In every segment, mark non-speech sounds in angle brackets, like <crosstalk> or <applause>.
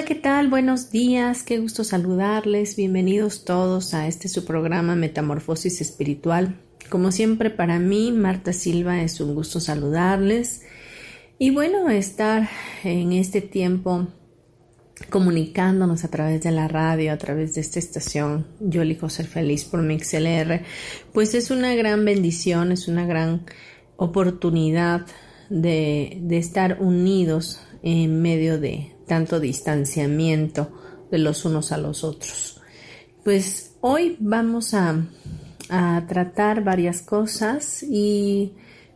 Hola, ¿qué tal? Buenos días, qué gusto saludarles. Bienvenidos todos a este su programa Metamorfosis Espiritual. Como siempre, para mí, Marta Silva, es un gusto saludarles y bueno, estar en este tiempo comunicándonos a través de la radio, a través de esta estación, yo elijo ser feliz por mi XLR, pues es una gran bendición, es una gran oportunidad de, de estar unidos en medio de tanto distanciamiento de los unos a los otros. Pues hoy vamos a, tratar varias cosas y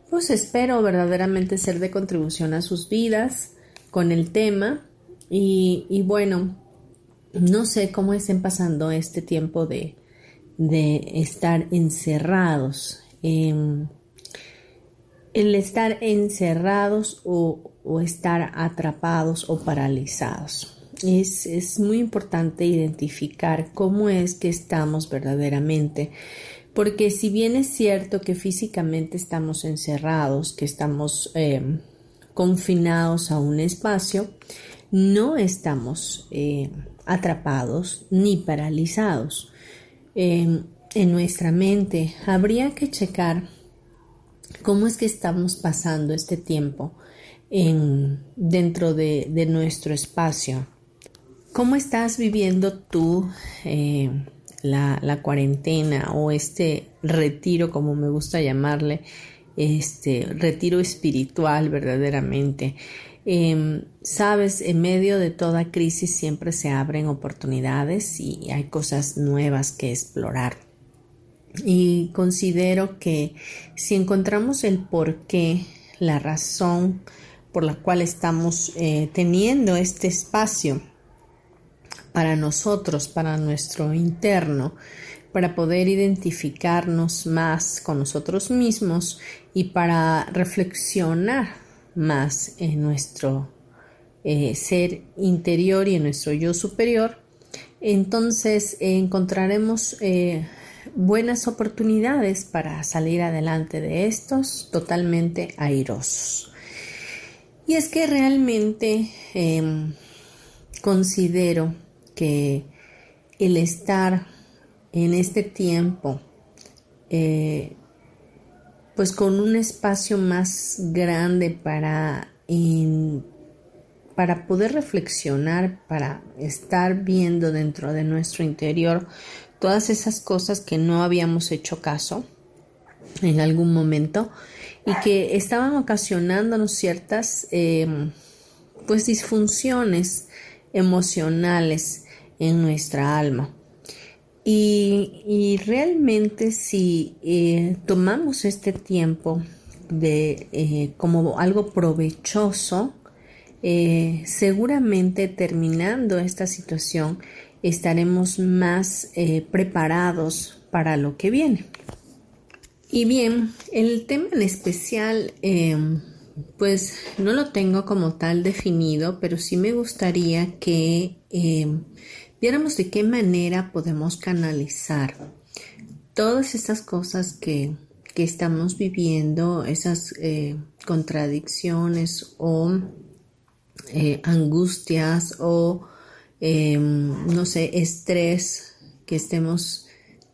pues espero verdaderamente ser de contribución a sus vidas con el tema y, bueno, no sé cómo estén pasando este tiempo de, estar encerrados. el estar encerrados o, o estar atrapados o paralizados. Es, es, muy importante identificar cómo es que estamos verdaderamente, porque si bien es cierto que físicamente estamos encerrados, que estamos eh, confinados a un espacio, no estamos eh, atrapados ni paralizados. en nuestra mente habría que checar cómo es que estamos pasando este tiempo en, dentro de, nuestro espacio. ¿Cómo estás viviendo tú eh, la, cuarentena o este retiro, como me gusta llamarle, este retiro espiritual verdaderamente? Em, sabes, en medio de toda crisis siempre se abren oportunidades y hay cosas nuevas que explorar. Y considero que si encontramos el porqué, la razón, por la cual estamos eh, teniendo este espacio para nosotros, para nuestro interno, para poder identificarnos más con nosotros mismos y para reflexionar más en nuestro eh, ser interior y en nuestro yo superior, entonces encontraremos eh, buenas oportunidades para salir adelante de estos totalmente airosos. Y es que realmente em, considero que el estar en este tiempo, eh, pues con un espacio más grande para, para poder reflexionar, para estar viendo dentro de nuestro interior todas esas cosas que no habíamos hecho caso en algún momento, y que estaban ocasionándonos ciertas em, pues disfunciones emocionales en nuestra alma. Y, realmente si eh, tomamos este tiempo de eh, como algo provechoso, eh, seguramente terminando esta situación estaremos más preparados para lo que viene. Y bien, el tema en especial, em, pues no lo tengo como tal definido, pero sí me gustaría que em, viéramos de qué manera podemos canalizar todas estas cosas que, estamos viviendo, esas eh, contradicciones o eh, angustias o, em, no sé, estrés que estemos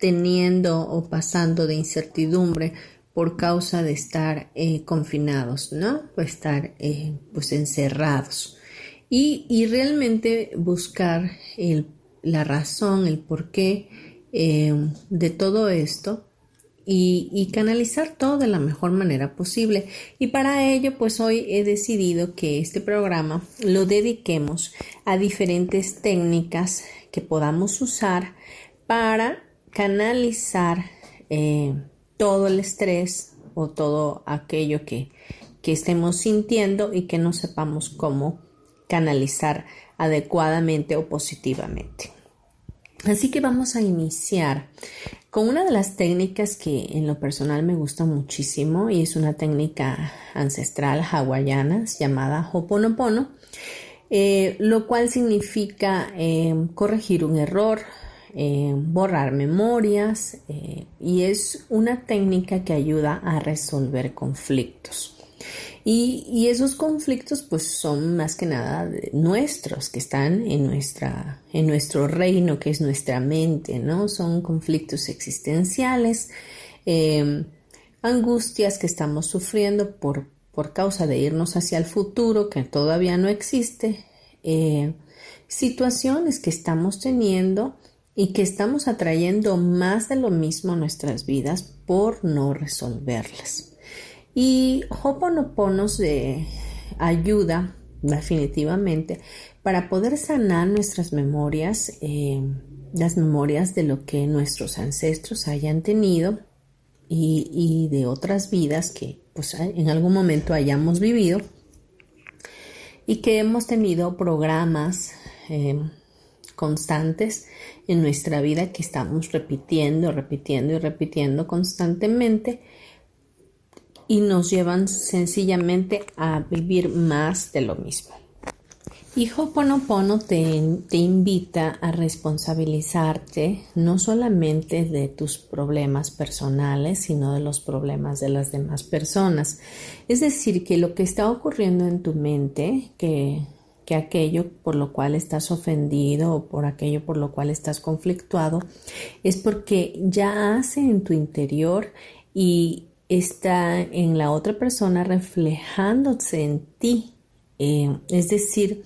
teniendo o pasando de incertidumbre por causa de estar eh, confinados, ¿no? O estar eh, pues encerrados. Y, realmente buscar el la razón, el porqué eh, de todo esto y, canalizar todo de la mejor manera posible. Y para ello, pues hoy he decidido que este programa lo dediquemos a diferentes técnicas que podamos usar para canalizar eh, todo el estrés o todo aquello que, que estemos sintiendo y que no sepamos cómo canalizar adecuadamente o positivamente. Así que vamos a iniciar con una de las técnicas que en lo personal me gusta muchísimo y es una técnica ancestral hawaiana llamada Hoponopono, eh, lo cual significa eh, corregir un error, eh, borrar memorias y es una técnica que ayuda a resolver conflictos. Y, esos conflictos pues son más que nada nuestros, que están en, nuestra, en nuestro reino, que es nuestra mente, ¿no? Son conflictos existenciales, em, angustias que estamos sufriendo por, por causa de irnos hacia el futuro que todavía no existe, eh, situaciones que estamos teniendo y que estamos atrayendo más de lo mismo a nuestras vidas por no resolverlas. Y Hoponopono de ayuda definitivamente para poder sanar nuestras memorias, eh, las memorias de lo que nuestros ancestros hayan tenido y, de otras vidas que pues, en algún momento hayamos vivido y que hemos tenido programas eh, constantes en nuestra vida que estamos repitiendo, repitiendo y repitiendo constantemente y nos llevan sencillamente a vivir más de lo mismo. Y Ho'oponopono te, te invita a responsabilizarte no solamente de tus problemas personales, sino de los problemas de las demás personas. Es decir, que lo que está ocurriendo en tu mente, que, que aquello por lo cual estás ofendido o por aquello por lo cual estás conflictuado, es porque ya hace en tu interior y está en la otra persona reflejándose en ti, eh, es decir,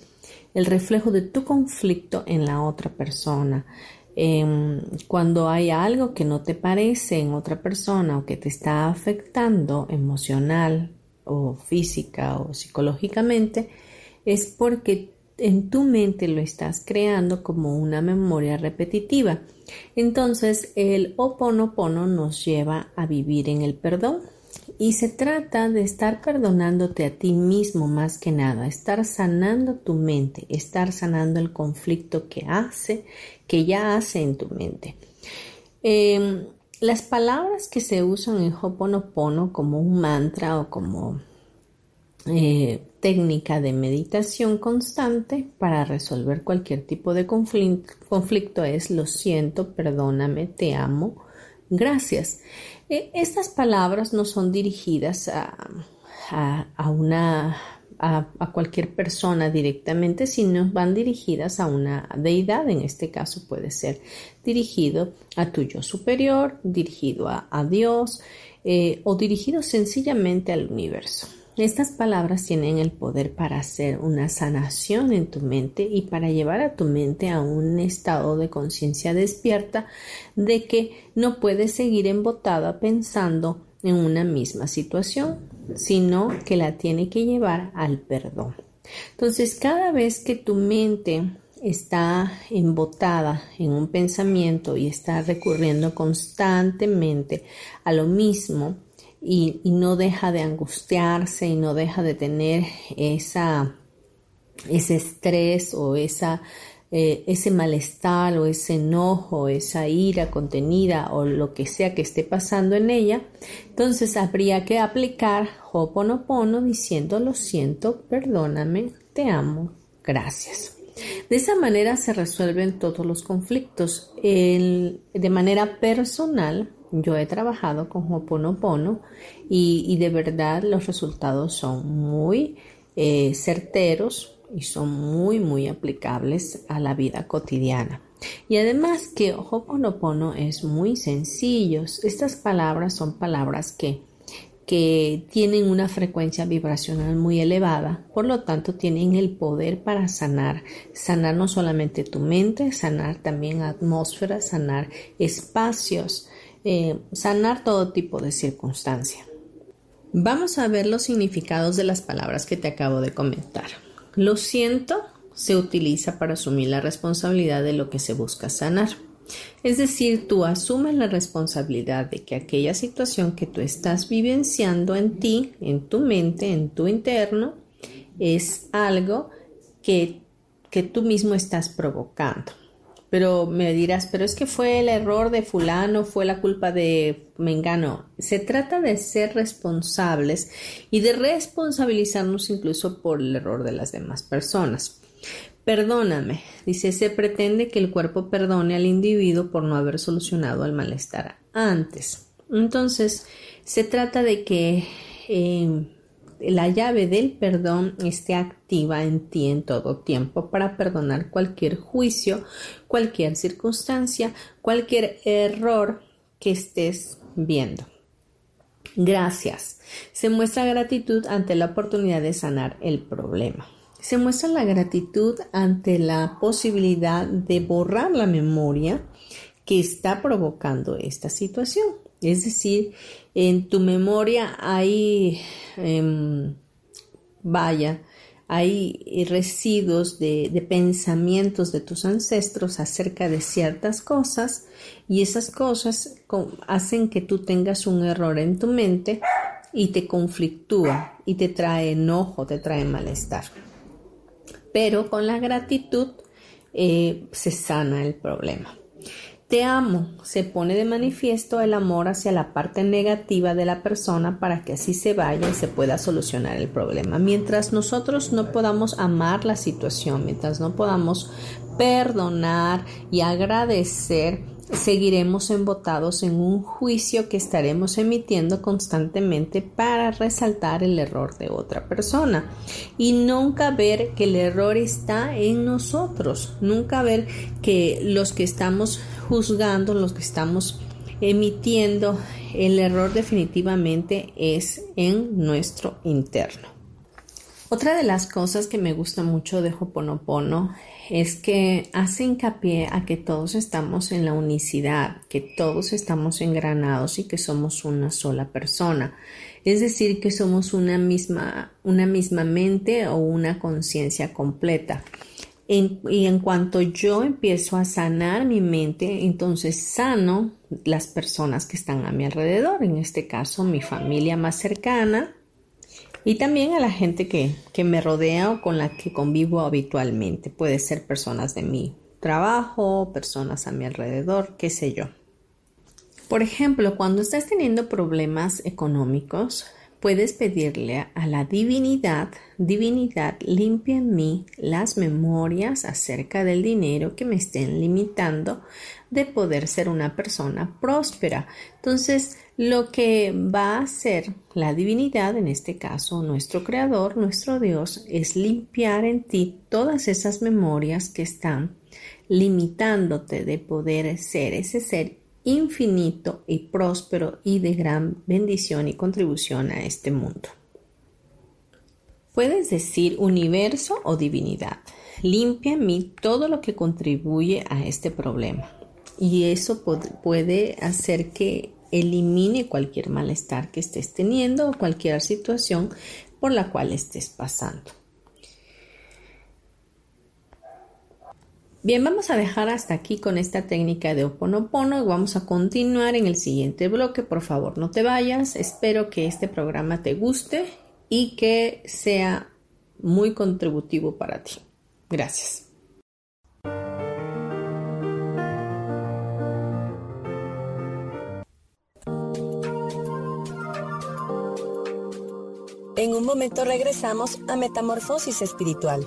el reflejo de tu conflicto en la otra persona. Em, cuando hay algo que no te parece en otra persona o que te está afectando emocional o física o psicológicamente, es porque en tu mente lo estás creando como una memoria repetitiva. Entonces el oponopono nos lleva a vivir en el perdón y se trata de estar perdonándote a ti mismo más que nada, estar sanando tu mente, estar sanando el conflicto que hace, que ya hace en tu mente. Em, las palabras que se usan en Hoponopono como un mantra o como eh, técnica de meditación constante para resolver cualquier tipo de conflicto, es lo siento, perdóname, te amo, gracias. Eh, estas palabras no son dirigidas a, a, una a, a, cualquier persona directamente, sino van dirigidas a una deidad, en este caso puede ser dirigido a tu yo superior, dirigido a, Dios eh, o dirigido sencillamente al universo. Estas palabras tienen el poder para hacer una sanación en tu mente y para llevar a tu mente a un estado de conciencia despierta de que no puedes seguir embotada pensando en una misma situación, sino que la tiene que llevar al perdón. Entonces, cada vez que tu mente está embotada en un pensamiento y está recurriendo constantemente a lo mismo, y, no deja de angustiarse y no deja de tener esa, ese estrés o esa, eh, ese malestar o ese enojo, esa ira contenida o lo que sea que esté pasando en ella, entonces habría que aplicar Hoponopono diciendo lo siento, perdóname, te amo, gracias. De esa manera se resuelven todos los conflictos. de manera personal, yo he trabajado con Hoponopono y, y de verdad los resultados son muy eh, certeros y son muy, muy aplicables a la vida cotidiana. Y además que Hoponopono es muy sencillo. Estas palabras son palabras que que tienen una frecuencia vibracional muy elevada, por lo tanto tienen el poder para sanar, sanar no solamente tu mente, sanar también atmósferas, sanar espacios, eh, sanar todo tipo de circunstancia. Vamos a ver los significados de las palabras que te acabo de comentar. Lo siento se utiliza para asumir la responsabilidad de lo que se busca sanar. Es decir, tú asumes la responsabilidad de que aquella situación que tú estás vivenciando en ti, en tu mente, en tu interno, es algo que, que tú mismo estás provocando. Pero me dirás, pero es que fue el error de fulano, fue la culpa de Mengano. Se trata de ser responsables y de responsabilizarnos incluso por el error de las demás personas. Perdóname, dice, se pretende que el cuerpo perdone al individuo por no haber solucionado el malestar antes. Entonces, se trata de que eh, la llave del perdón esté activa en ti en todo tiempo para perdonar cualquier juicio, cualquier circunstancia, cualquier error que estés viendo. Gracias. Se muestra gratitud ante la oportunidad de sanar el problema se muestra la gratitud ante la posibilidad de borrar la memoria que está provocando esta situación. Es decir, en tu memoria hay, em, vaya, hay residuos de, pensamientos de tus ancestros acerca de ciertas cosas y esas cosas hacen que tú tengas un error en tu mente y te conflictúa y te trae enojo, te trae malestar pero con la gratitud eh, se sana el problema. Te amo, se pone de manifiesto el amor hacia la parte negativa de la persona para que así se vaya y se pueda solucionar el problema. Mientras nosotros no podamos amar la situación, mientras no podamos perdonar y agradecer, seguiremos embotados en un juicio que estaremos emitiendo constantemente para resaltar el error de otra persona y nunca ver que el error está en nosotros, nunca ver que los que estamos juzgando, los que estamos emitiendo el error definitivamente es en nuestro interno. Otra de las cosas que me gusta mucho de Hoponopono es que hace hincapié a que todos estamos en la unicidad, que todos estamos engranados y que somos una sola persona. Es decir, que somos una misma, una misma mente o una conciencia completa. Y en cuanto yo empiezo a sanar mi mente, entonces sano las personas que están a mi alrededor, en este caso mi familia más cercana, y también a la gente que, que me rodea o con la que convivo habitualmente. Puede ser personas de mi trabajo, personas a mi alrededor, qué sé yo. Por ejemplo, cuando estás teniendo problemas económicos, puedes pedirle a la divinidad, divinidad, limpia en mí las memorias acerca del dinero que me estén limitando de poder ser una persona próspera. Entonces, lo que va a hacer la divinidad, en este caso nuestro creador, nuestro Dios, es limpiar en ti todas esas memorias que están limitándote de poder ser ese ser infinito y próspero y de gran bendición y contribución a este mundo. Puedes decir universo o divinidad. Limpia en mí todo lo que contribuye a este problema. Y eso puede hacer que elimine cualquier malestar que estés teniendo o cualquier situación por la cual estés pasando. Bien, vamos a dejar hasta aquí con esta técnica de Oponopono y vamos a continuar en el siguiente bloque. Por favor, no te vayas. Espero que este programa te guste y que sea muy contributivo para ti. Gracias. En un momento regresamos a Metamorfosis Espiritual.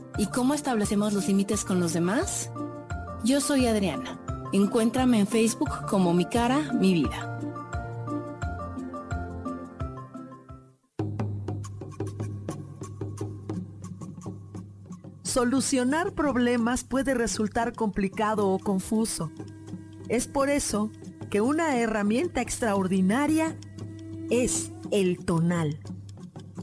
¿Y cómo establecemos los límites con los demás? Yo soy Adriana. Encuéntrame en Facebook como Mi Cara, Mi Vida. Solucionar problemas puede resultar complicado o confuso. Es por eso que una herramienta extraordinaria es el tonal.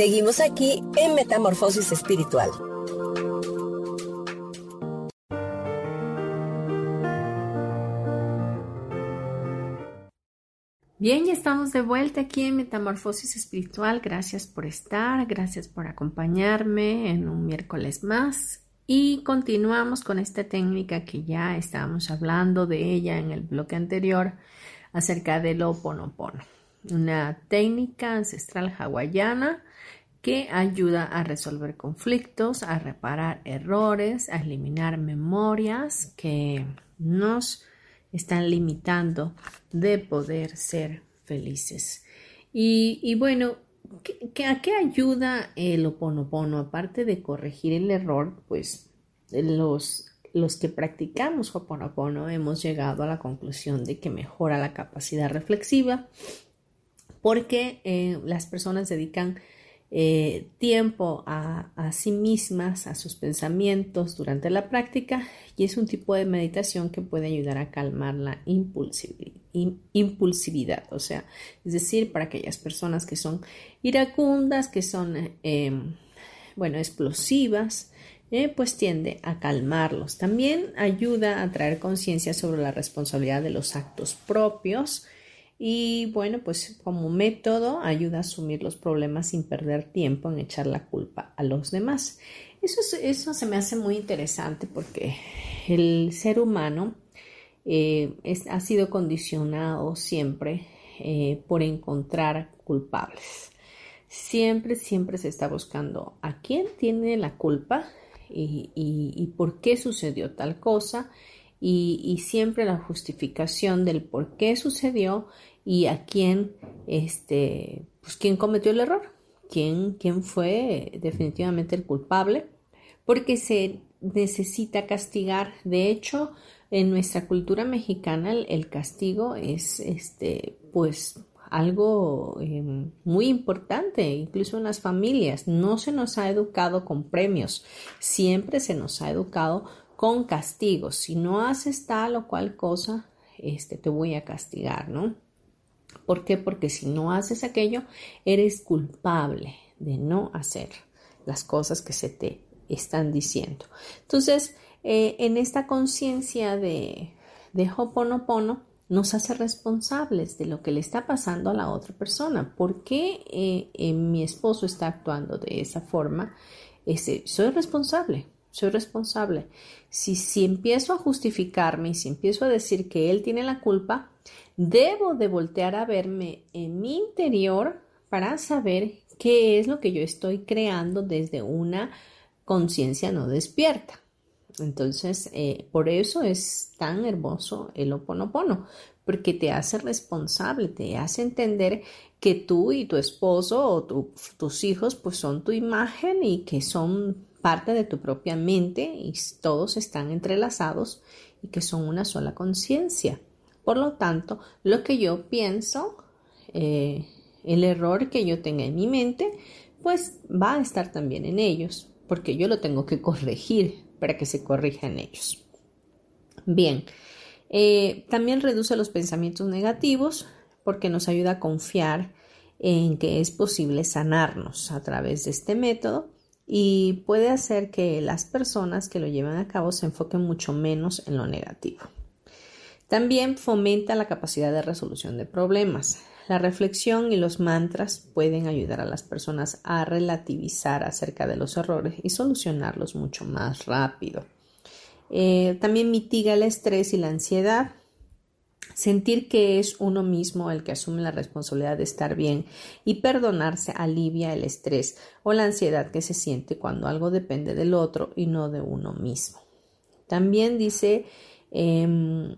Seguimos aquí en Metamorfosis Espiritual. Bien, ya estamos de vuelta aquí en Metamorfosis Espiritual. Gracias por estar, gracias por acompañarme en un miércoles más. Y continuamos con esta técnica que ya estábamos hablando de ella en el bloque anterior acerca del Oponopono, una técnica ancestral hawaiana que ayuda a resolver conflictos, a reparar errores, a eliminar memorias que nos están limitando de poder ser felices. Y, bueno, a qué ayuda el oponopono? Aparte de corregir el error, pues los, los que practicamos oponopono hemos llegado a la conclusión de que mejora la capacidad reflexiva porque eh, las personas dedican eh, tiempo a, sí mismas, a sus pensamientos durante la práctica y es un tipo de meditación que puede ayudar a calmar la impulsividad, o sea, es decir, para aquellas personas que son iracundas, que son, em, bueno, explosivas, eh, pues tiende a calmarlos. También ayuda a traer conciencia sobre la responsabilidad de los actos propios, y bueno, pues como método ayuda a asumir los problemas sin perder tiempo en echar la culpa a los demás. Eso, eso se me hace muy interesante porque el ser humano eh, ha sido condicionado siempre eh, por encontrar culpables. Siempre, siempre se está buscando a quién tiene la culpa y, y por qué sucedió tal cosa y, siempre la justificación del por qué sucedió y a quién, este, pues quién cometió el error, quién, quién fue definitivamente el culpable, porque se necesita castigar. De hecho, en nuestra cultura mexicana el, castigo es, este, pues, algo em, muy importante, incluso en las familias. No se nos ha educado con premios, siempre se nos ha educado con castigos. Si no haces tal o cual cosa, este, te voy a castigar, ¿no? ¿Por qué? Porque si no haces aquello, eres culpable de no hacer las cosas que se te están diciendo. Entonces, eh, en esta conciencia de, de Hoponopono, nos hace responsables de lo que le está pasando a la otra persona. ¿Por qué eh, eh, mi esposo está actuando de esa forma? Ese, soy responsable soy responsable. Si, si empiezo a justificarme y si empiezo a decir que él tiene la culpa, debo de voltear a verme en mi interior para saber qué es lo que yo estoy creando desde una conciencia no despierta. Entonces, eh, por eso es tan hermoso el oponopono, porque te hace responsable, te hace entender que tú y tu esposo o tus hijos pues son tu imagen y que son parte de tu propia mente y todos están entrelazados y que son una sola conciencia. Por lo tanto, lo que yo pienso, eh, el error que yo tenga en mi mente, pues va a estar también en ellos, porque yo lo tengo que corregir para que se corrija en ellos. Bien, eh, también reduce los pensamientos negativos porque nos ayuda a confiar en que es posible sanarnos a través de este método y puede hacer que las personas que lo llevan a cabo se enfoquen mucho menos en lo negativo. También fomenta la capacidad de resolución de problemas. La reflexión y los mantras pueden ayudar a las personas a relativizar acerca de los errores y solucionarlos mucho más rápido. Eh, también mitiga el estrés y la ansiedad. Sentir que es uno mismo el que asume la responsabilidad de estar bien y perdonarse alivia el estrés o la ansiedad que se siente cuando algo depende del otro y no de uno mismo. También dice eh,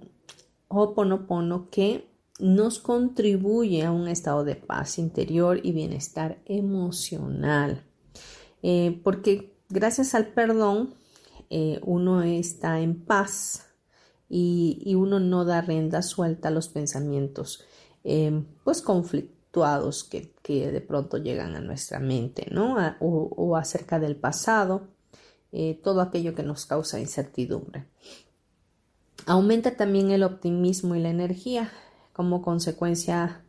Ho'oponopono que nos contribuye a un estado de paz interior y bienestar emocional. Eh, porque gracias al perdón eh, uno está en paz y, uno no da rienda suelta a los pensamientos eh, pues conflictuados que, de pronto llegan a nuestra mente, ¿no? o, acerca del pasado, todo aquello que nos causa incertidumbre. Aumenta también el optimismo y la energía. Como consecuencia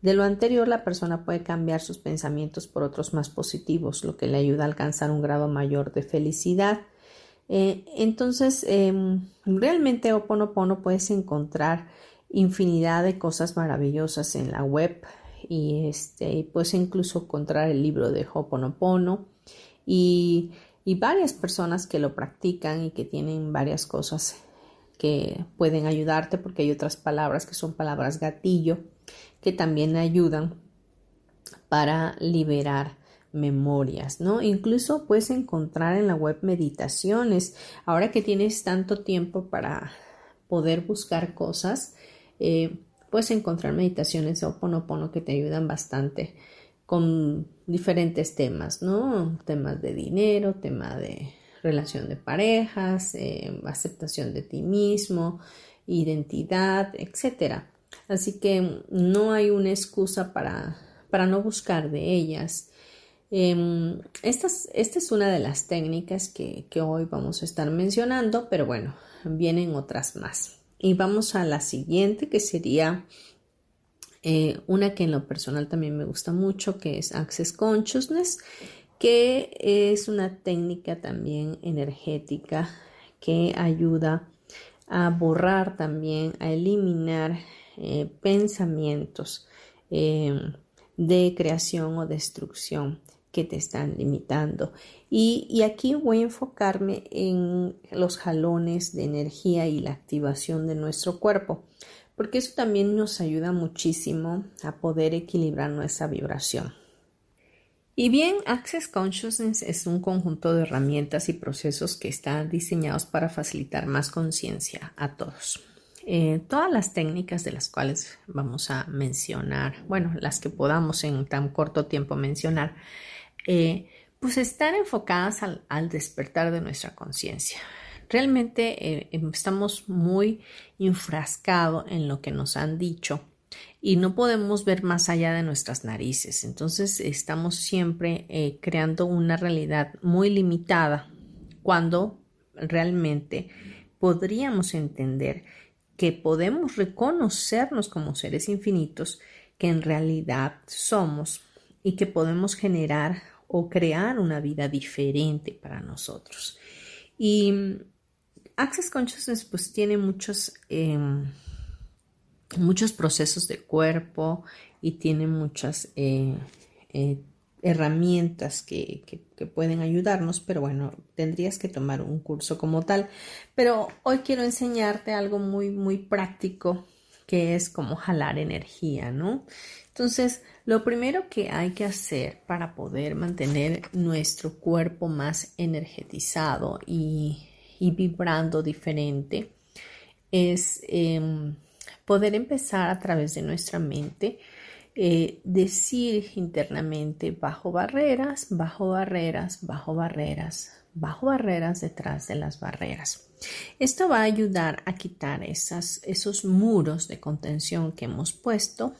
de lo anterior, la persona puede cambiar sus pensamientos por otros más positivos, lo que le ayuda a alcanzar un grado mayor de felicidad. Eh, entonces, eh, realmente Oponopono puedes encontrar infinidad de cosas maravillosas en la web y este, puedes incluso encontrar el libro de Hoponopono y, y varias personas que lo practican y que tienen varias cosas que pueden ayudarte porque hay otras palabras que son palabras gatillo que también ayudan para liberar memorias, ¿no? Incluso puedes encontrar en la web meditaciones. Ahora que tienes tanto tiempo para poder buscar cosas, eh, puedes encontrar meditaciones de Oponopono que te ayudan bastante con diferentes temas, ¿no? Temas de dinero, tema de relación de parejas, eh, aceptación de ti mismo, identidad, etc. Así que no hay una excusa para, para no buscar de ellas. Em, esta, es una de las técnicas que, hoy vamos a estar mencionando, pero bueno, vienen otras más. Y vamos a la siguiente, que sería eh, una que en lo personal también me gusta mucho, que es Access Consciousness que es una técnica también energética que ayuda a borrar también, a eliminar eh, pensamientos eh, de creación o destrucción que te están limitando. Y, y, aquí voy a enfocarme en los jalones de energía y la activación de nuestro cuerpo, porque eso también nos ayuda muchísimo a poder equilibrar nuestra vibración. Y bien, Access Consciousness es un conjunto de herramientas y procesos que están diseñados para facilitar más conciencia a todos. Eh, todas las técnicas de las cuales vamos a mencionar, bueno, las que podamos en tan corto tiempo mencionar, eh, pues están enfocadas al, despertar de nuestra conciencia. Realmente eh, estamos muy enfrascados en lo que nos han dicho y no podemos ver más allá de nuestras narices. Entonces estamos siempre eh, creando una realidad muy limitada cuando realmente podríamos entender que podemos reconocernos como seres infinitos que en realidad somos y que podemos generar o crear una vida diferente para nosotros. Y mm, Access Consciousness pues tiene muchos em, muchos procesos de cuerpo y tiene muchas eh, eh, herramientas que, que, pueden ayudarnos, pero bueno, tendrías que tomar un curso como tal. Pero hoy quiero enseñarte algo muy, muy práctico que es como jalar energía, ¿no? Entonces, lo primero que hay que hacer para poder mantener nuestro cuerpo más energetizado y, vibrando diferente es em, poder empezar a través de nuestra mente eh, decir internamente bajo barreras, bajo barreras, bajo barreras, bajo barreras detrás de las barreras. Esto va a ayudar a quitar esas, esos muros de contención que hemos puesto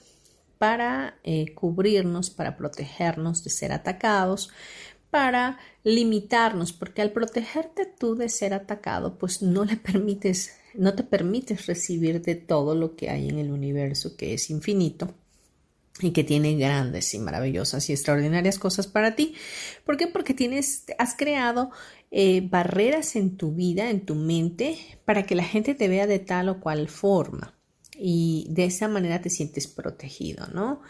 para eh, cubrirnos, para protegernos de ser atacados, para limitarnos, porque al protegerte tú de ser atacado, pues no le <laughs> permites, no te permites recibir de todo lo que hay en el universo que es infinito y que tiene grandes y maravillosas y extraordinarias cosas para ti. ¿Por qué? Porque tienes, has creado eh, barreras en tu vida, en tu mente, para que la gente te vea de tal o cual forma y de esa manera te sientes protegido, ¿no?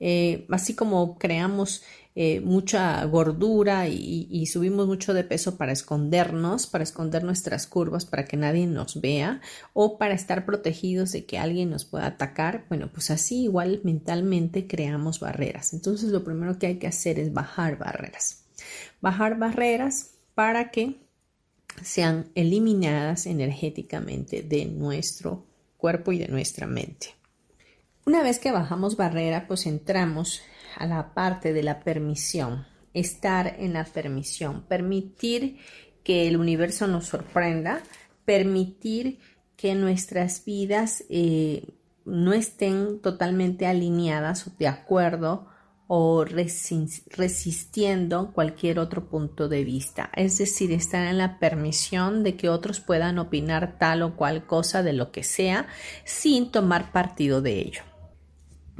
Eh, así como creamos eh, mucha gordura y, subimos mucho de peso para escondernos, para esconder nuestras curvas, para que nadie nos vea o para estar protegidos de que alguien nos pueda atacar, bueno, pues así igual mentalmente creamos barreras. Entonces lo primero que hay que hacer es bajar barreras. Bajar barreras para que sean eliminadas energéticamente de nuestro cuerpo y de nuestra mente. Una vez que bajamos barrera, pues entramos a la parte de la permisión, estar en la permisión, permitir que el universo nos sorprenda, permitir que nuestras vidas eh, no estén totalmente alineadas o de acuerdo o resistiendo cualquier otro punto de vista. Es decir, estar en la permisión de que otros puedan opinar tal o cual cosa de lo que sea sin tomar partido de ello.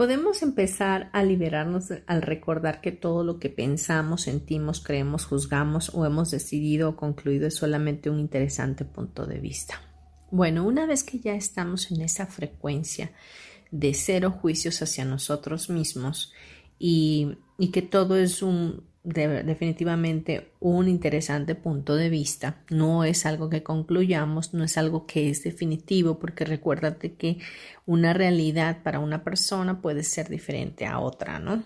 Podemos empezar a liberarnos al recordar que todo lo que pensamos, sentimos, creemos, juzgamos o hemos decidido o concluido es solamente un interesante punto de vista. Bueno, una vez que ya estamos en esa frecuencia de cero juicios hacia nosotros mismos y, que todo es un definitivamente un interesante punto de vista. No es algo que concluyamos, no es algo que es definitivo, porque recuérdate que una realidad para una persona puede ser diferente a otra, ¿no?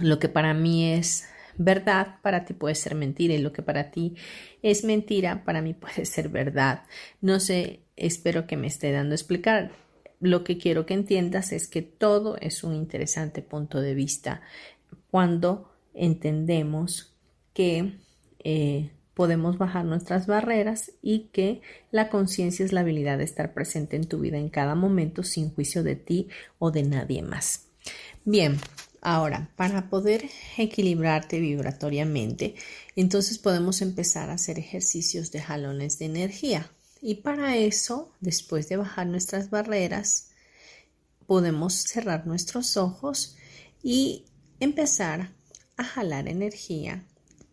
Lo que para mí es verdad, para ti puede ser mentira, y lo que para ti es mentira, para mí puede ser verdad. No sé, espero que me esté dando a explicar lo que quiero que entiendas es que todo es un interesante punto de vista cuando entendemos que eh, podemos bajar nuestras barreras y que la conciencia es la habilidad de estar presente en tu vida en cada momento sin juicio de ti o de nadie más. Bien, ahora, para poder equilibrarte vibratoriamente, entonces podemos empezar a hacer ejercicios de jalones de energía. Y para eso, después de bajar nuestras barreras, podemos cerrar nuestros ojos y empezar a jalar energía,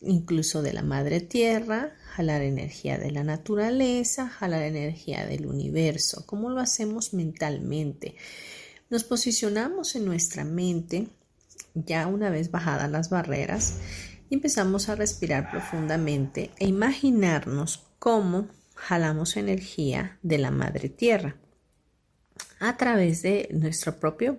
incluso de la madre tierra, jalar energía de la naturaleza, jalar energía del universo, como lo hacemos mentalmente. Nos posicionamos en nuestra mente, ya una vez bajadas las barreras, y empezamos a respirar profundamente e imaginarnos cómo jalamos energía de la madre tierra a través de nuestro propio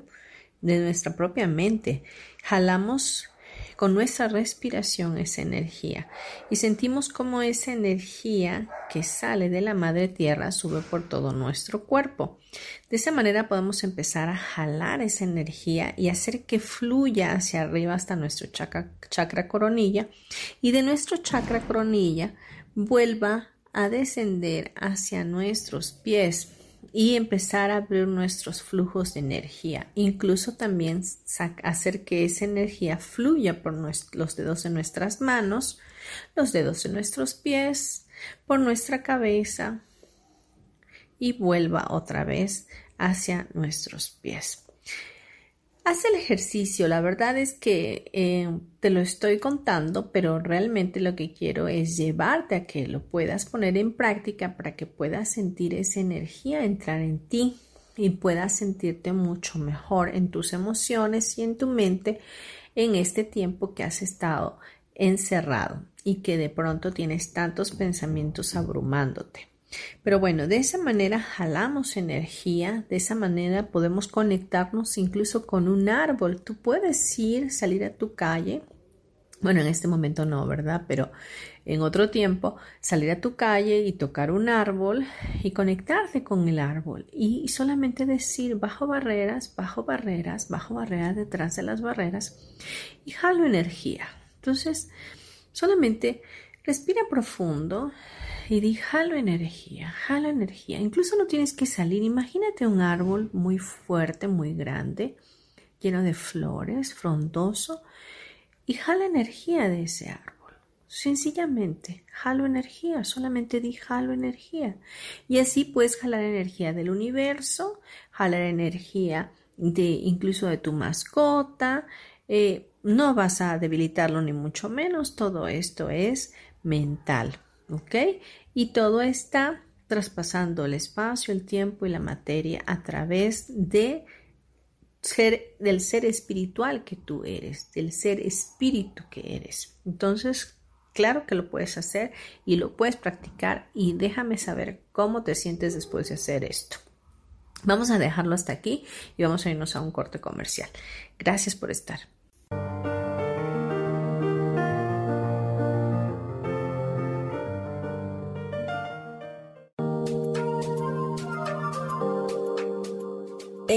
de nuestra propia mente jalamos con nuestra respiración esa energía y sentimos como esa energía que sale de la madre tierra sube por todo nuestro cuerpo. De esa manera podemos empezar a jalar esa energía y hacer que fluya hacia arriba hasta nuestro chakra, chakra coronilla y de nuestro chakra coronilla vuelva a descender hacia nuestros pies y empezar a abrir nuestros flujos de energía, incluso también hacer que esa energía fluya por los dedos de nuestras manos, los dedos de nuestros pies, por nuestra cabeza y vuelva otra vez hacia nuestros pies. Haz el ejercicio, la verdad es que eh, te lo estoy contando, pero realmente lo que quiero es llevarte a que lo puedas poner en práctica para que puedas sentir esa energía entrar en ti y puedas sentirte mucho mejor en tus emociones y en tu mente en este tiempo que has estado encerrado y que de pronto tienes tantos pensamientos abrumándote. Pero bueno, de esa manera jalamos energía, de esa manera podemos conectarnos incluso con un árbol. Tú puedes ir, salir a tu calle. Bueno, en este momento no, ¿verdad? Pero en otro tiempo, salir a tu calle y tocar un árbol y conectarte con el árbol y solamente decir bajo barreras, bajo barreras, bajo barreras, detrás de las barreras y jalo energía. Entonces, solamente respira profundo y di jalo energía, jalo energía. Incluso no tienes que salir. Imagínate un árbol muy fuerte, muy grande, lleno de flores, frondoso, y jala energía de ese árbol. Sencillamente, jalo energía, solamente di jalo energía. Y así puedes jalar energía del universo, jalar energía de incluso de tu mascota. Eh, no vas a debilitarlo ni mucho menos. Todo esto es mental. ¿Ok? Y todo está traspasando el espacio, el tiempo y la materia a través de ser, del ser espiritual que tú eres, del ser espíritu que eres. Entonces, claro que lo puedes hacer y lo puedes practicar y déjame saber cómo te sientes después de hacer esto. Vamos a dejarlo hasta aquí y vamos a irnos a un corte comercial. Gracias por estar.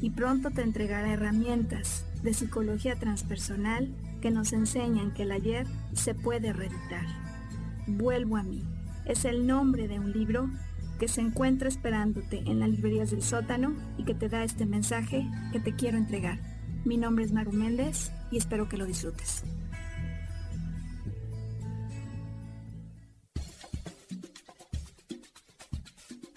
y pronto te entregará herramientas de psicología transpersonal que nos enseñan que el ayer se puede reeditar. Vuelvo a mí. Es el nombre de un libro que se encuentra esperándote en las librerías del sótano y que te da este mensaje que te quiero entregar. Mi nombre es Maru Méndez y espero que lo disfrutes.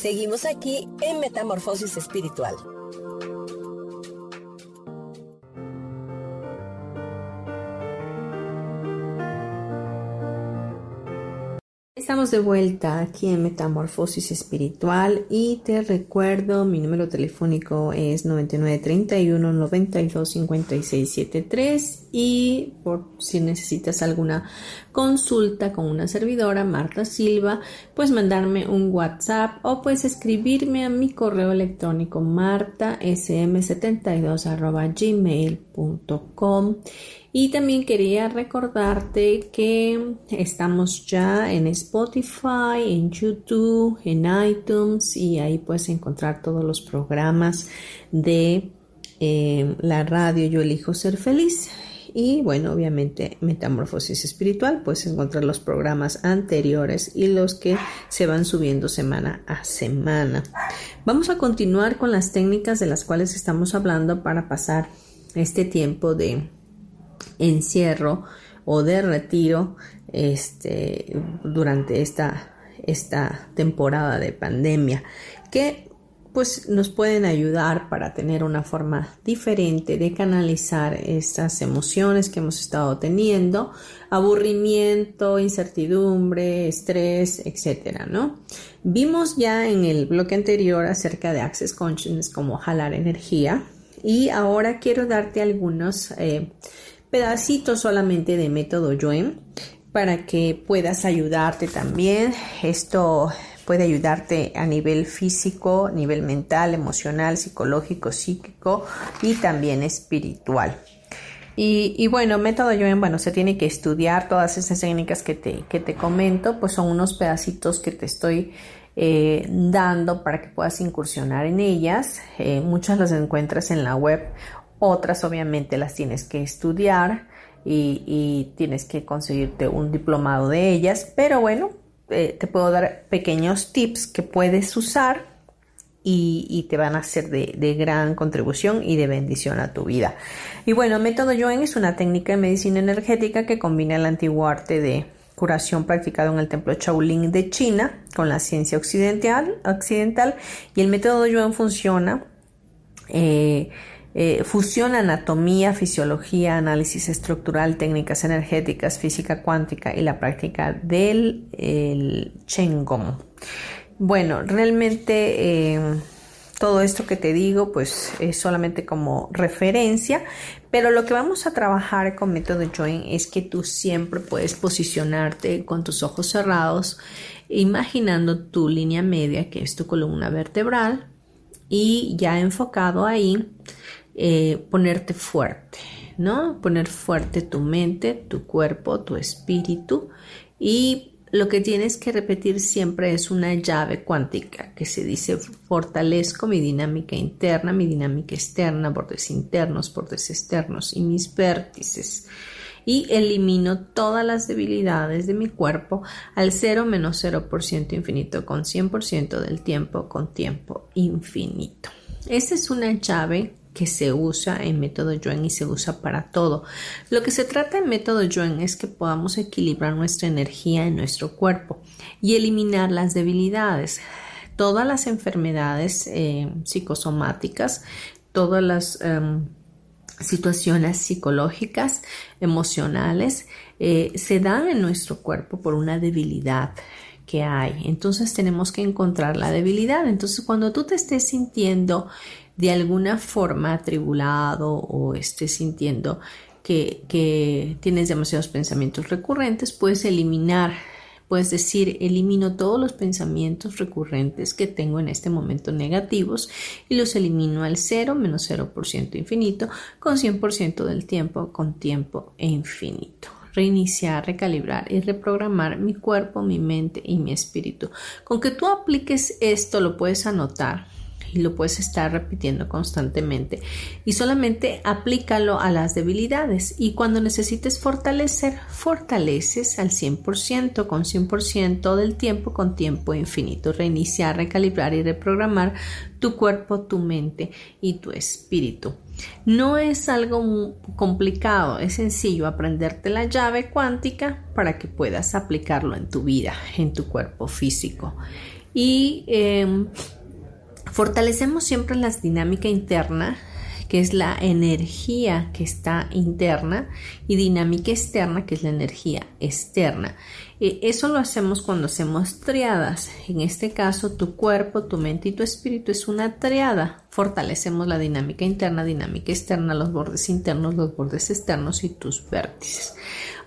Seguimos aquí en Metamorfosis Espiritual. Estamos de vuelta aquí en Metamorfosis Espiritual y te recuerdo, mi número telefónico es 9931 92 y por si necesitas alguna consulta con una servidora, Marta Silva, pues mandarme un WhatsApp o pues escribirme a mi correo electrónico martasm72 gmail.com y también quería recordarte que estamos ya en Spotify, en YouTube, en iTunes y ahí puedes encontrar todos los programas de eh, la radio Yo elijo ser feliz. Y bueno, obviamente Metamorfosis Espiritual, puedes encontrar los programas anteriores y los que se van subiendo semana a semana. Vamos a continuar con las técnicas de las cuales estamos hablando para pasar este tiempo de encierro o de retiro este, durante esta, esta temporada de pandemia que pues nos pueden ayudar para tener una forma diferente de canalizar estas emociones que hemos estado teniendo, aburrimiento, incertidumbre, estrés, etcétera, ¿no? Vimos ya en el bloque anterior acerca de Access Consciousness como jalar energía y ahora quiero darte algunos eh, pedacitos solamente de método Yuen para que puedas ayudarte también. Esto puede ayudarte a nivel físico, nivel mental, emocional, psicológico, psíquico y también espiritual. Y, bueno, método Yuen, bueno, se tiene que estudiar todas esas técnicas que te, que te comento, pues son unos pedacitos que te estoy eh, dando para que puedas incursionar en ellas. Eh, muchas las encuentras en la web otras obviamente las tienes que estudiar y, tienes que conseguirte un diplomado de ellas, pero bueno, eh, te puedo dar pequeños tips que puedes usar y, te van a ser de, gran contribución y de bendición a tu vida. Y bueno, método Yuen es una técnica de medicina energética que combina el antiguo arte de curación practicado en el templo Shaolin de China con la ciencia occidental, occidental y el método Yuen funciona eh, eh, fusiona anatomía, fisiología, análisis estructural, técnicas energéticas, física cuántica y la práctica del el Gong. Bueno, realmente eh, todo esto que te digo pues es solamente como referencia, pero lo que vamos a trabajar con método Join es que tú siempre puedes posicionarte con tus ojos cerrados, imaginando tu línea media que es tu columna vertebral y ya enfocado ahí eh, ponerte fuerte, ¿no? Poner fuerte tu mente, tu cuerpo, tu espíritu y lo que tienes que repetir siempre es una llave cuántica que se dice fortalezco mi dinámica interna, mi dinámica externa, bordes internos, bordes externos y mis vértices y elimino todas las debilidades de mi cuerpo al 0 menos 0% infinito con 100% del tiempo con tiempo infinito. Esta es una llave que se usa en método Yuen y se usa para todo. Lo que se trata en método Yuen es que podamos equilibrar nuestra energía en nuestro cuerpo y eliminar las debilidades. Todas las enfermedades eh, psicosomáticas, todas las em, situaciones psicológicas, emocionales, eh, se dan en nuestro cuerpo por una debilidad que hay. Entonces tenemos que encontrar la debilidad. Entonces cuando tú te estés sintiendo de alguna forma atribulado o estés sintiendo que, tienes demasiados pensamientos recurrentes, puedes eliminar Puedes decir, elimino todos los pensamientos recurrentes que tengo en este momento negativos y los elimino al 0 menos 0% infinito con 100% del tiempo con tiempo infinito reiniciar, recalibrar y reprogramar mi cuerpo, mi mente y mi espíritu. Con que tú apliques esto lo puedes anotar y lo puedes estar repitiendo constantemente y solamente aplícalo a las debilidades y cuando necesites fortalecer, fortaleces al 100% con 100% del tiempo con tiempo infinito, reiniciar, recalibrar y reprogramar tu cuerpo, tu mente y tu espíritu. No es algo complicado, es sencillo aprenderte la llave cuántica para que puedas aplicarlo en tu vida, en tu cuerpo físico. Y em, Fortalecemos siempre la dinámica interna que es la energía que está interna, y dinámica externa, que es la energía externa. Eh, eso lo hacemos cuando hacemos triadas. En este caso, tu cuerpo, tu mente y tu espíritu es una triada. Fortalecemos la dinámica interna, dinámica externa, los bordes internos, los bordes externos y tus vértices.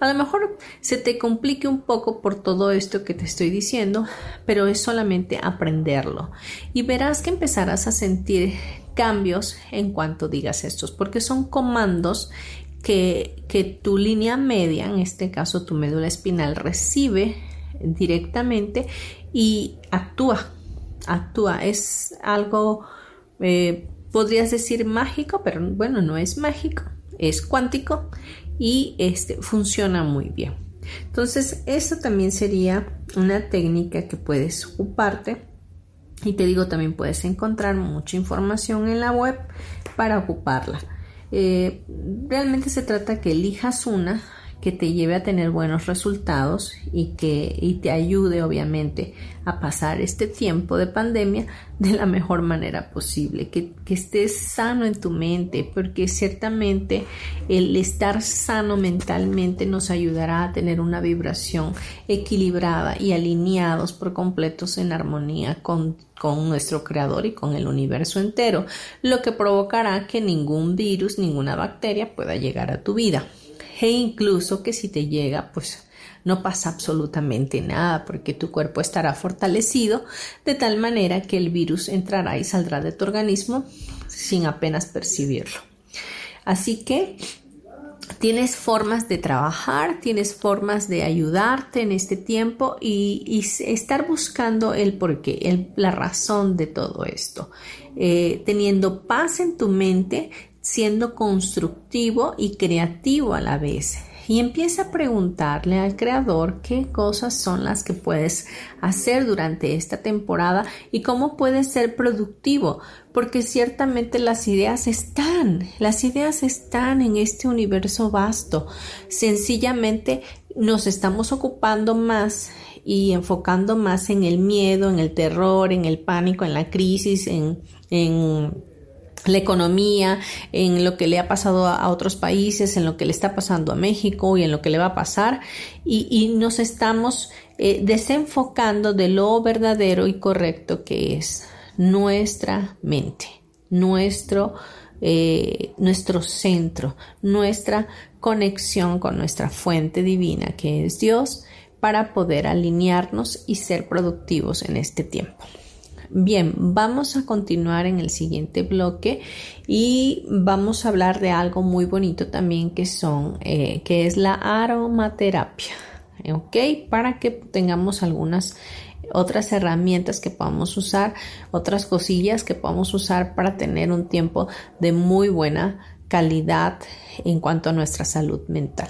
A lo mejor se te complique un poco por todo esto que te estoy diciendo, pero es solamente aprenderlo. Y verás que empezarás a sentir cambios en cuanto digas estos, porque son comandos que, tu línea media, en este caso tu médula espinal, recibe directamente y actúa. Actúa. Es algo, eh, podrías decir mágico, pero bueno, no es mágico, es cuántico y este, funciona muy bien. Entonces, eso también sería una técnica que puedes ocuparte. Y te digo, también puedes encontrar mucha información en la web para ocuparla. Eh, realmente se trata que elijas una que te lleve a tener buenos resultados y que y te ayude obviamente a pasar este tiempo de pandemia de la mejor manera posible, que, que estés sano en tu mente, porque ciertamente el estar sano mentalmente nos ayudará a tener una vibración equilibrada y alineados por completos en armonía con, con nuestro creador y con el universo entero, lo que provocará que ningún virus, ninguna bacteria pueda llegar a tu vida e incluso que si te llega, pues no pasa absolutamente nada porque tu cuerpo estará fortalecido de tal manera que el virus entrará y saldrá de tu organismo sin apenas percibirlo. Así que tienes formas de trabajar, tienes formas de ayudarte en este tiempo y, estar buscando el porqué, la razón de todo esto. Eh, teniendo paz en tu mente, siendo constructivo y creativo a la vez. Y empieza a preguntarle al creador qué cosas son las que puedes hacer durante esta temporada y cómo puedes ser productivo, porque ciertamente las ideas están, las ideas están en este universo vasto. Sencillamente nos estamos ocupando más y enfocando más en el miedo, en el terror, en el pánico, en la crisis, en, en la economía, en lo que le ha pasado a, otros países, en lo que le está pasando a México y en lo que le va a pasar, y, nos estamos eh, desenfocando de lo verdadero y correcto que es nuestra mente, nuestro, eh, nuestro centro, nuestra conexión con nuestra fuente divina que es Dios para poder alinearnos y ser productivos en este tiempo. Bien, vamos a continuar en el siguiente bloque y vamos a hablar de algo muy bonito también que son, eh, que es la aromaterapia, ¿ok? Para que tengamos algunas otras herramientas que podamos usar, otras cosillas que podamos usar para tener un tiempo de muy buena calidad en cuanto a nuestra salud mental.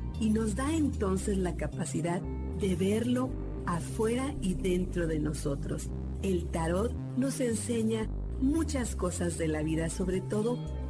y nos da entonces la capacidad de verlo afuera y dentro de nosotros. El tarot nos enseña muchas cosas de la vida, sobre todo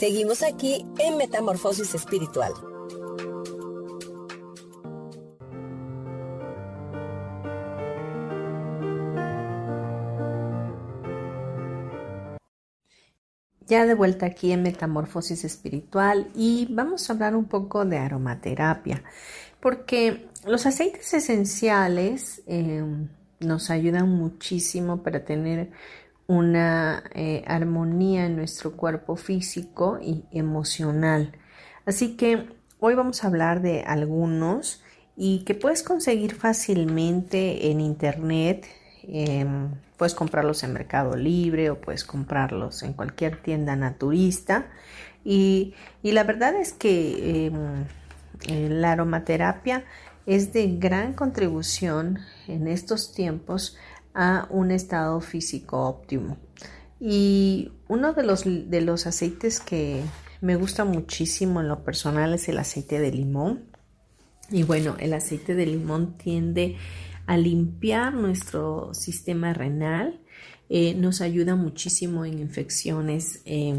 Seguimos aquí en Metamorfosis Espiritual. Ya de vuelta aquí en Metamorfosis Espiritual y vamos a hablar un poco de aromaterapia, porque los aceites esenciales eh, nos ayudan muchísimo para tener una eh, armonía en nuestro cuerpo físico y emocional. Así que hoy vamos a hablar de algunos y que puedes conseguir fácilmente en internet. Em, puedes comprarlos en Mercado Libre o puedes comprarlos en cualquier tienda naturista. Y, la verdad es que em, eh, la aromaterapia es de gran contribución en estos tiempos a un estado físico óptimo. Y uno de los, de los aceites que me gusta muchísimo en lo personal es el aceite de limón. Y bueno, el aceite de limón tiende a limpiar nuestro sistema renal, eh, nos ayuda muchísimo en infecciones eh,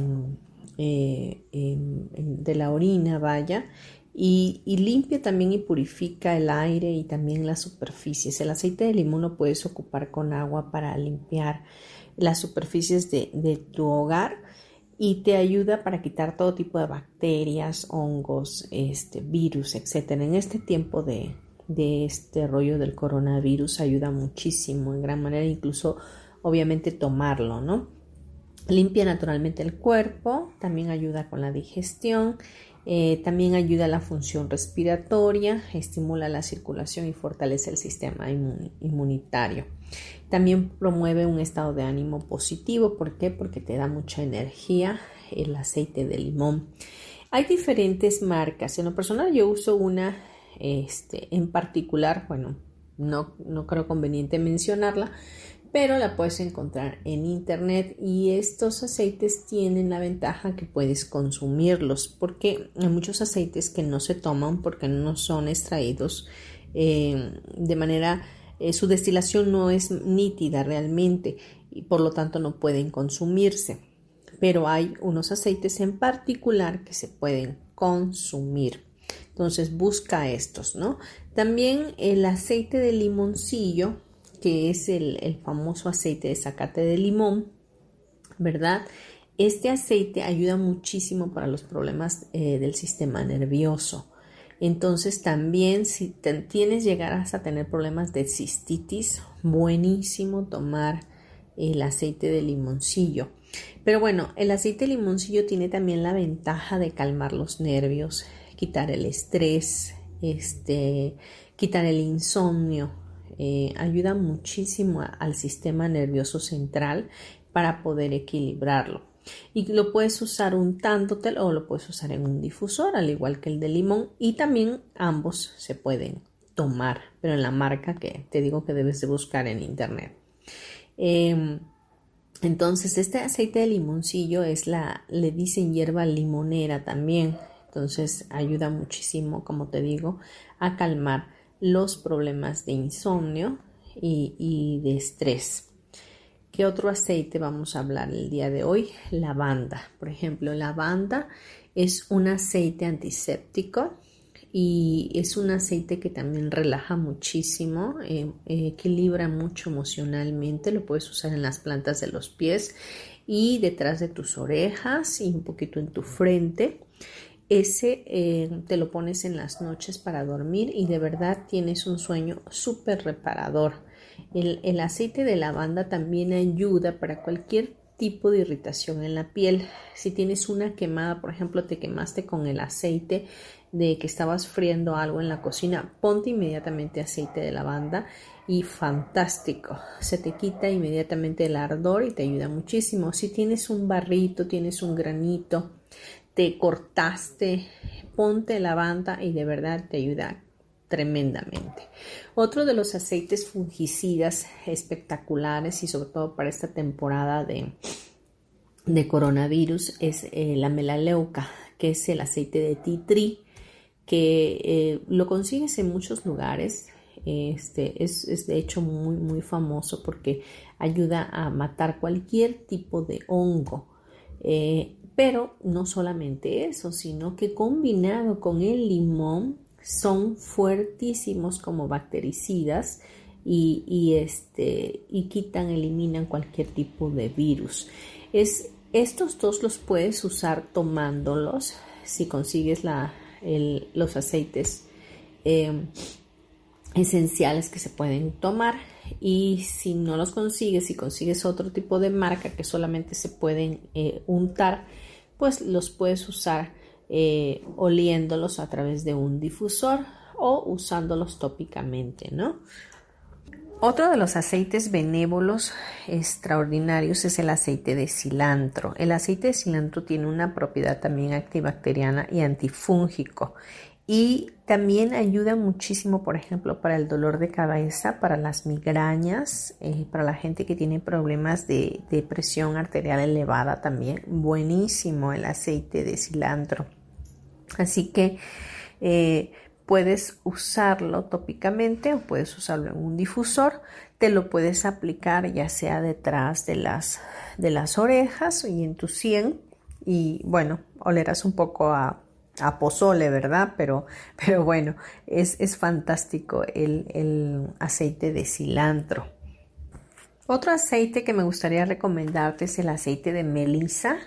de la orina, vaya, y, limpia también y purifica el aire y también las superficies. El aceite de limón lo puedes ocupar con agua para limpiar las superficies de, tu hogar y te ayuda para quitar todo tipo de bacterias, hongos, este, virus, etc. En este tiempo de, de este rollo del coronavirus ayuda muchísimo en gran manera, incluso obviamente tomarlo, ¿no? Limpia naturalmente el cuerpo, también ayuda con la digestión eh, también ayuda a la función respiratoria, estimula la circulación y fortalece el sistema inmunitario. También promueve un estado de ánimo positivo. ¿Por qué? Porque te da mucha energía el aceite de limón. Hay diferentes marcas. En lo personal yo uso una este, en particular, bueno, no, no creo conveniente mencionarla, pero la puedes encontrar en internet y estos aceites tienen la ventaja que puedes consumirlos porque hay muchos aceites que no se toman porque no son extraídos eh, de manera eh, su destilación no es nítida realmente y por lo tanto no pueden consumirse. Pero hay unos aceites en particular que se pueden consumir. Entonces busca estos no también el aceite de limoncillo que es el, famoso aceite de zacate de limón, ¿verdad? Este aceite ayuda muchísimo para los problemas eh, del sistema nervioso. Entonces también si tienes llegar a tener problemas de cistitis, buenísimo tomar el aceite de limoncillo. Pero bueno, el aceite de limoncillo tiene también la ventaja de calmar los nervios, quitar el estrés, este, quitar el insomnio, eh, ayuda muchísimo al sistema nervioso central para poder equilibrarlo. Y lo puedes usar untándote o lo puedes usar en un difusor, al igual que el de limón. Y también ambos se pueden tomar, pero en la marca que te digo que debes de buscar en internet. Em, entonces, este aceite de limoncillo es la, le dicen hierba limonera también. Entonces, ayuda muchísimo, como te digo, a calmar los problemas de insomnio y, de estrés. ¿Qué otro aceite vamos a hablar el día de hoy? Lavanda. Por ejemplo, lavanda Es un aceite antiséptico y es un aceite que también relaja muchísimo, eh, equilibra mucho emocionalmente, lo puedes usar en las plantas de los pies y detrás de tus orejas y un poquito en tu frente. Ese eh, te lo pones en las noches para dormir y de verdad tienes un sueño súper reparador. El, el aceite de lavanda también ayuda para cualquier tipo de irritación en la piel. Si tienes una quemada, por ejemplo, te quemaste con el aceite, de que estabas friendo algo en la cocina, ponte inmediatamente aceite de lavanda y fantástico, se te quita inmediatamente el ardor y te ayuda muchísimo. Si tienes un barrito, tienes un granito, te cortaste, ponte lavanda y de verdad te ayuda tremendamente. Otro de los aceites fungicidas espectaculares y sobre todo para esta temporada de, de coronavirus es eh, la melaleuca, que es el aceite de tree que eh, lo consigues en muchos lugares. Este es, de hecho muy muy famoso porque ayuda a matar cualquier tipo de hongo. Eh, pero no solamente eso, sino que combinado con el limón son fuertísimos como bactericidas y, este, y quitan, eliminan cualquier tipo de virus. Es, estos dos los puedes usar tomándolos si consigues la, los aceites em, esenciales que se pueden tomar y si no los consigues, si consigues otro tipo de marca que solamente se pueden eh, untar, pues los puedes usar eh, oliéndolos a través de un difusor o usándolos tópicamente, ¿no? Otro de los aceites benévolos extraordinarios es el aceite de cilantro. El aceite de cilantro tiene una propiedad también antibacteriana y antifúngico y también ayuda muchísimo, por ejemplo, para el dolor de cabeza, para las migrañas, eh, para la gente que tiene problemas de, presión arterial elevada también. Buenísimo el aceite de cilantro. Así que eh, puedes usarlo tópicamente o puedes usarlo en un difusor. Te lo puedes aplicar ya sea detrás de las, de las orejas y en tu sien. Y bueno, olerás un poco a, a pozole, ¿verdad? Pero, <laughs> pero bueno, es, es fantástico el, el aceite de cilantro. Otro aceite que me gustaría recomendarte es el aceite de melisa.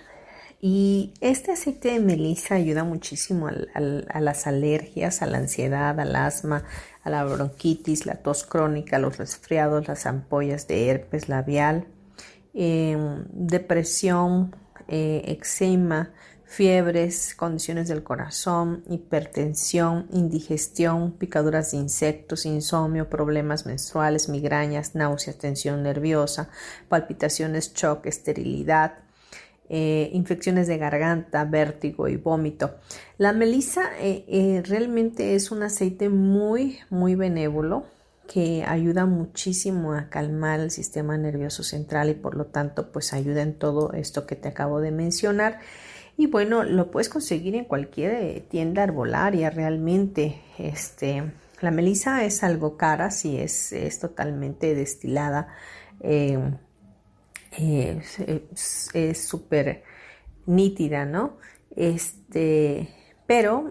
Y este aceite de melisa ayuda muchísimo a las alergias, a la ansiedad, al asma, a la bronquitis, la tos crónica, los resfriados, las ampollas de herpes labial, em, depresión, eh, eczema, fiebres, condiciones del corazón, hipertensión, indigestión, picaduras de insectos, insomnio, problemas menstruales, migrañas, náuseas, tensión nerviosa, palpitaciones, shock, esterilidad, eh, infecciones de garganta, vértigo y vómito. La melisa eh, eh, realmente es un aceite muy, muy benévolo que ayuda muchísimo a calmar el sistema nervioso central y por lo tanto pues ayuda en todo esto que te acabo de mencionar. Y bueno, lo puedes conseguir en cualquier tienda arbolaria realmente. Este, la melisa es algo cara si es, es totalmente destilada es súper nítida, ¿no? Este, pero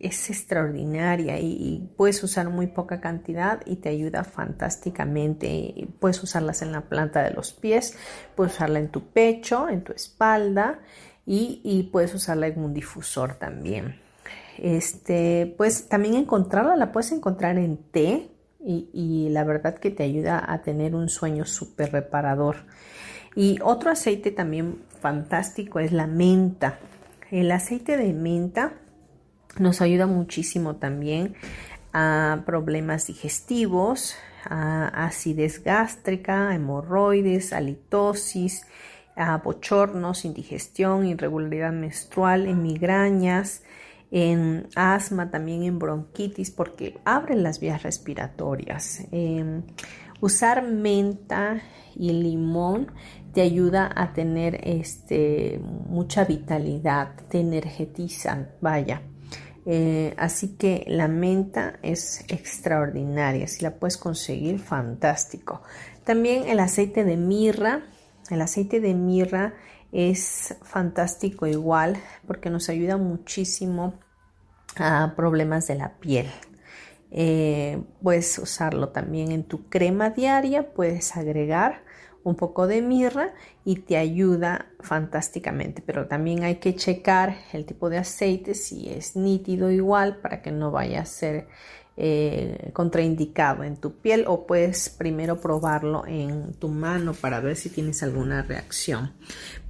es extraordinaria y, puedes usar muy poca cantidad y te ayuda fantásticamente. Puedes usarlas en la planta de los pies, puedes usarla en tu pecho, en tu espalda y, puedes usarla en un difusor también. Este, pues también encontrarla, la puedes encontrar en té y, la verdad que te ayuda a tener un sueño súper reparador. Y otro aceite también fantástico es la menta. El aceite de menta nos ayuda muchísimo también a problemas digestivos, a acidez gástrica, hemorroides, halitosis, a bochornos, indigestión, irregularidad menstrual, en migrañas, en asma, también en bronquitis, porque abren las vías respiratorias. Em, usar menta y limón te ayuda a tener este, mucha vitalidad, te energiza, vaya. Eh, así que la menta es extraordinaria, si la puedes conseguir, fantástico. También el aceite de mirra, el aceite de mirra es fantástico igual porque nos ayuda muchísimo a problemas de la piel. Eh, puedes usarlo también en tu crema diaria, puedes agregar un poco de mirra y te ayuda fantásticamente. Pero también hay que checar el tipo de aceite si es nítido igual para que no vaya a ser eh, contraindicado en tu piel o puedes primero probarlo en tu mano para ver si tienes alguna reacción.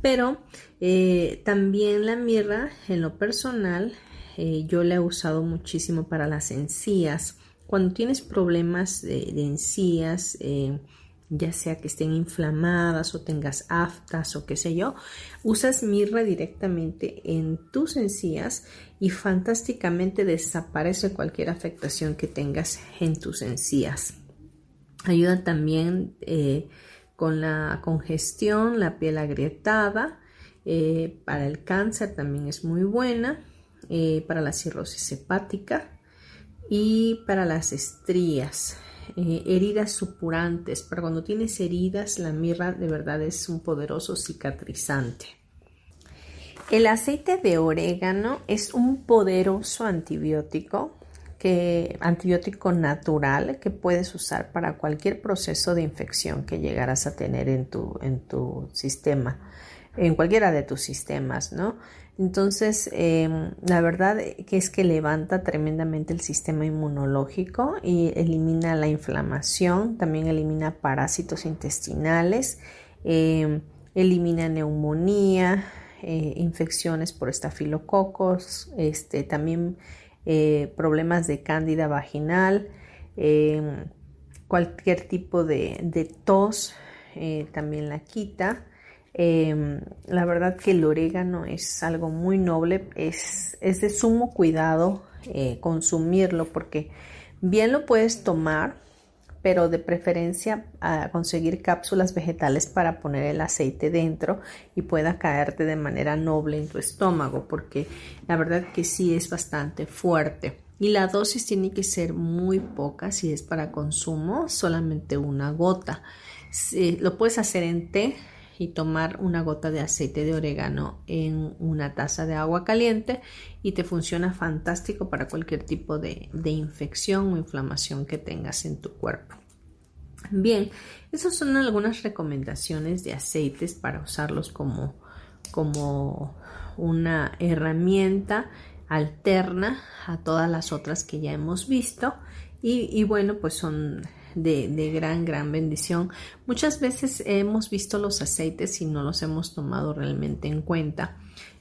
Pero eh, también la mirra en lo personal eh, yo la he usado muchísimo para las encías. Cuando tienes problemas de, de encías, ya sea que estén inflamadas o tengas aftas o qué sé yo, usas mirra directamente en tus encías y fantásticamente desaparece cualquier afectación que tengas en tus encías. Ayuda también eh, con la congestión, la piel agrietada, eh, para el cáncer también es muy buena, eh, para la cirrosis hepática y para las estrías. Heridas supurantes. Para cuando tienes heridas, la mirra de verdad es un poderoso cicatrizante. El aceite de orégano es un poderoso antibiótico que, antibiótico natural que puedes usar para cualquier proceso de infección que llegaras a tener en tu, en tu sistema, en cualquiera de tus sistemas, ¿no? Entonces, em, la verdad que es que levanta tremendamente el sistema inmunológico y elimina la inflamación, también elimina parásitos intestinales, em, elimina neumonía, eh, infecciones por estafilococos, este, también eh, problemas de cándida vaginal, em, cualquier tipo de, de tos, eh, también la quita. La verdad que el orégano es algo muy noble, es, es de sumo cuidado eh, consumirlo porque bien lo puedes tomar, pero de preferencia a conseguir cápsulas vegetales para poner el aceite dentro y pueda caerte de manera noble en tu estómago, porque la verdad que sí es bastante fuerte. Y la dosis tiene que ser muy poca si es para consumo, solamente una gota. lo puedes hacer en té, y tomar una gota de aceite de orégano en una taza de agua caliente y te funciona fantástico para cualquier tipo de, infección o inflamación que tengas en tu cuerpo. Bien, esas son algunas recomendaciones de aceites para usarlos como, como una herramienta alterna a todas las otras que ya hemos visto y bueno pues son de, gran, gran bendición. Muchas veces hemos visto los aceites y no los hemos tomado realmente en cuenta.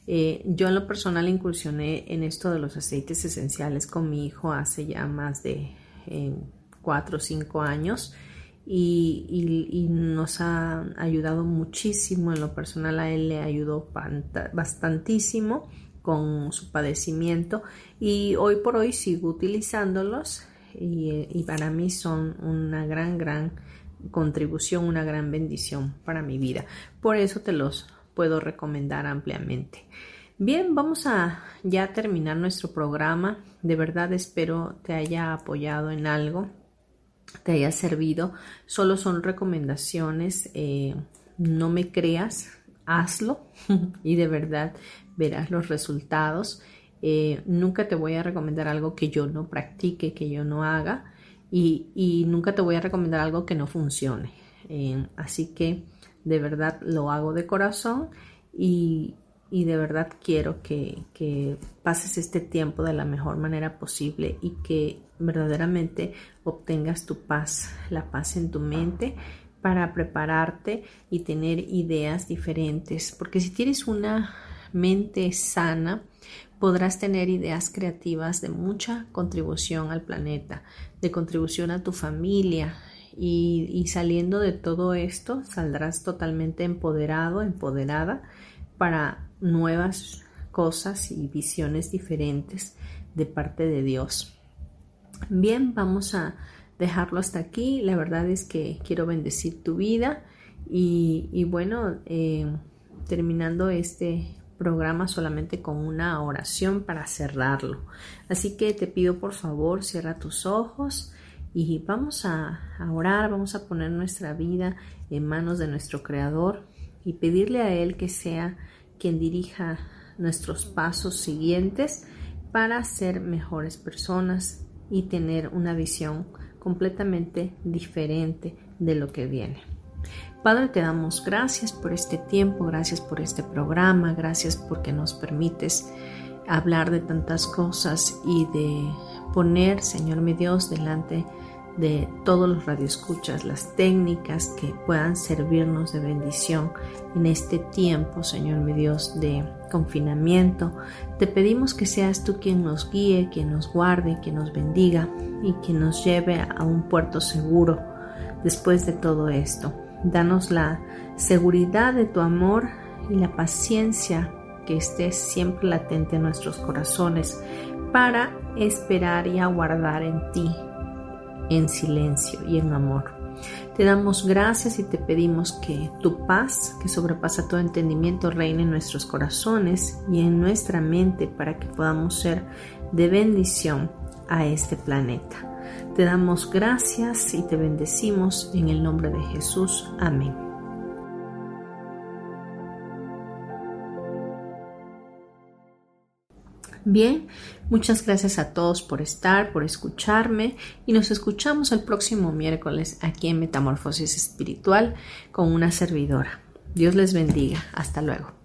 Eh, yo en lo personal incursioné en esto de los aceites esenciales con mi hijo hace ya más de eh, cuatro o cinco años y, nos ha ayudado muchísimo. En lo personal a él le ayudó bastantísimo con su padecimiento y hoy por hoy sigo utilizándolos y, para mí son una gran, gran contribución, una gran bendición para mi vida. Por eso te los puedo recomendar ampliamente. Bien, vamos a ya terminar nuestro programa. De verdad espero te haya apoyado en algo, te haya servido. Solo son recomendaciones. Eh, no me creas, hazlo <laughs> y de verdad verás los resultados. Eh, nunca te voy a recomendar algo que yo no practique, que yo no haga y, nunca te voy a recomendar algo que no funcione. Eh, así que de verdad lo hago de corazón y, de verdad quiero que, que, pases este tiempo de la mejor manera posible y que verdaderamente obtengas tu paz, la paz en tu mente para prepararte y tener ideas diferentes. Porque si tienes una mente sana, podrás tener ideas creativas de mucha contribución al planeta, de contribución a tu familia y, saliendo de todo esto saldrás totalmente empoderado, empoderada para nuevas cosas y visiones diferentes de parte de Dios. Bien, vamos a dejarlo hasta aquí. La verdad es que quiero bendecir tu vida y, bueno, eh, terminando este programa solamente con una oración para cerrarlo. Así que te pido por favor, cierra tus ojos y vamos a, orar, vamos a poner nuestra vida en manos de nuestro Creador y pedirle a Él que sea quien dirija nuestros pasos siguientes para ser mejores personas y tener una visión completamente diferente de lo que viene. Padre, te damos gracias por este tiempo, gracias por este programa, gracias porque nos permites hablar de tantas cosas y de poner, Señor mi Dios, delante de todos los radioescuchas, las técnicas que puedan servirnos de bendición en este tiempo, Señor mi Dios, de confinamiento. Te pedimos que seas tú quien nos guíe, quien nos guarde, quien nos bendiga y quien nos lleve a un puerto seguro después de todo esto. Danos la seguridad de tu amor y la paciencia que esté siempre latente en nuestros corazones para esperar y aguardar en ti en silencio y en amor. Te damos gracias y te pedimos que tu paz, que sobrepasa todo entendimiento, reine en nuestros corazones y en nuestra mente para que podamos ser de bendición a este planeta. Te damos gracias y te bendecimos en el nombre de Jesús. Amén. Bien, muchas gracias a todos por estar, por escucharme y nos escuchamos el próximo miércoles aquí en Metamorfosis Espiritual con una servidora. Dios les bendiga. Hasta luego.